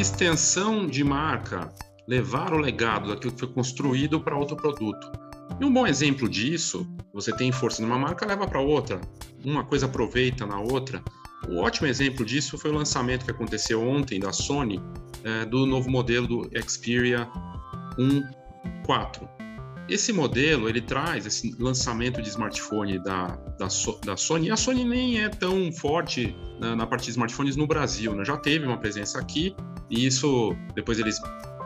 extensão de marca, levar o legado daquilo que foi construído para outro produto. E um bom exemplo disso, você tem força numa marca, leva para outra. Uma coisa aproveita na outra. O um ótimo exemplo disso foi o lançamento que aconteceu ontem da Sony é, do novo modelo do Xperia 1.4. Esse modelo ele traz esse lançamento de smartphone da, da, da Sony. A Sony nem é tão forte na, na parte de smartphones no Brasil, né? já teve uma presença aqui e isso depois eles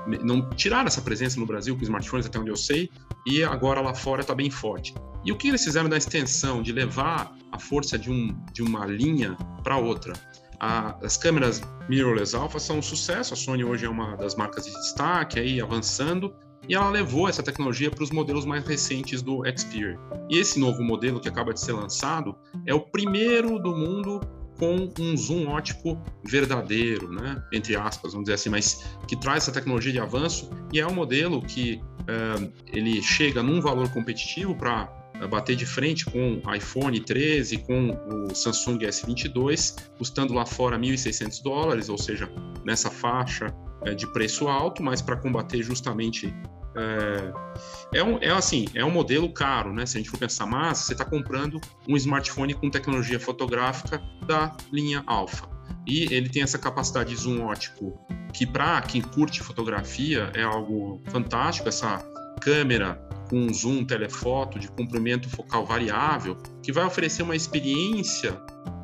não tiraram essa presença no Brasil com smartphones, até onde eu sei, e agora lá fora está bem forte. E o que eles fizeram da extensão, de levar a força de, um, de uma linha para outra? A, as câmeras mirrorless alpha são um sucesso, a Sony hoje é uma das marcas de destaque, aí avançando, e ela levou essa tecnologia para os modelos mais recentes do Xperia. E esse novo modelo que acaba de ser lançado é o primeiro do mundo com um zoom ótico verdadeiro, né? entre aspas, vamos dizer assim, mas que traz essa tecnologia de avanço e é um modelo que uh, ele chega num valor competitivo para uh, bater de frente com o iPhone 13, com o Samsung S22, custando lá fora 1.600 dólares, ou seja, nessa faixa uh, de preço alto, mas para combater justamente é, é, um, é assim, é um modelo caro, né? Se a gente for pensar, mas você está comprando um smartphone com tecnologia fotográfica da linha Alpha. E ele tem essa capacidade de zoom ótico, que para quem curte fotografia é algo fantástico, essa câmera com zoom telefoto de comprimento focal variável, que vai oferecer uma experiência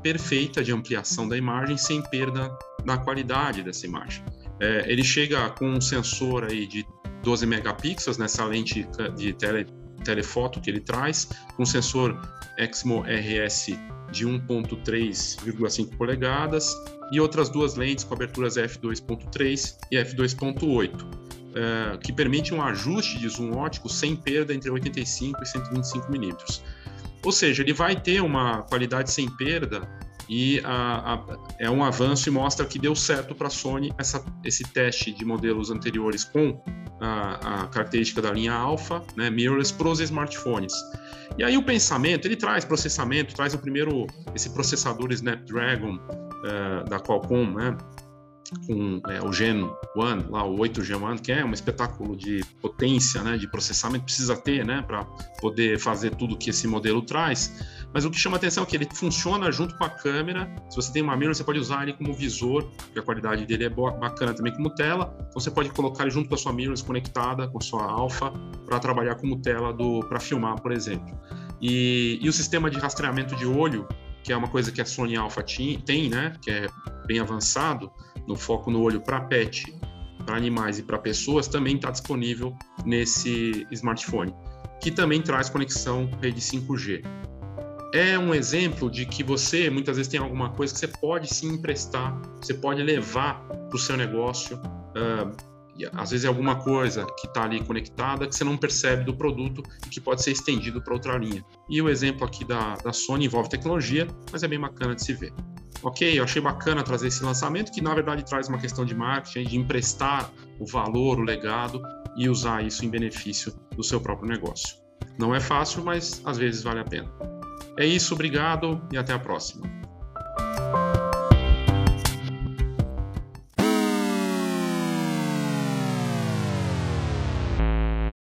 perfeita de ampliação da imagem sem perda na qualidade dessa imagem. É, ele chega com um sensor aí de 12 megapixels nessa lente de tele, telefoto que ele traz, um sensor Exmo RS de 1.3,5 polegadas e outras duas lentes com aberturas f2.3 e f2.8, é, que permite um ajuste de zoom ótico sem perda entre 85 e 125 milímetros. Ou seja, ele vai ter uma qualidade sem perda e a, a, é um avanço e mostra que deu certo para a Sony essa, esse teste de modelos anteriores com a, a característica da linha Alpha, né, mirrorless, para os smartphones. E aí o pensamento, ele traz processamento, traz o primeiro, esse processador Snapdragon uh, da Qualcomm, né, com é, o Gen 1, lá o 8 Gen 1, que é um espetáculo de potência, né, de processamento precisa ter, né, para poder fazer tudo que esse modelo traz. Mas o que chama atenção é que ele funciona junto com a câmera. Se você tem uma mirror, você pode usar ele como visor, porque a qualidade dele é boa, bacana também como tela. Então você pode colocar ele junto com a sua mirror conectada com a sua alfa para trabalhar como tela para filmar, por exemplo. E, e o sistema de rastreamento de olho, que é uma coisa que a Sony Alpha tem, né, que é bem avançado, no foco no olho para pet, para animais e para pessoas, também está disponível nesse smartphone, que também traz conexão rede 5G é um exemplo de que você muitas vezes tem alguma coisa que você pode se emprestar, você pode levar para o seu negócio. Uh, às vezes é alguma coisa que está ali conectada que você não percebe do produto e que pode ser estendido para outra linha. E o exemplo aqui da, da Sony envolve tecnologia, mas é bem bacana de se ver. Ok, eu achei bacana trazer esse lançamento que na verdade traz uma questão de marketing, de emprestar o valor, o legado e usar isso em benefício do seu próprio negócio. Não é fácil, mas às vezes vale a pena. É isso, obrigado e até a próxima.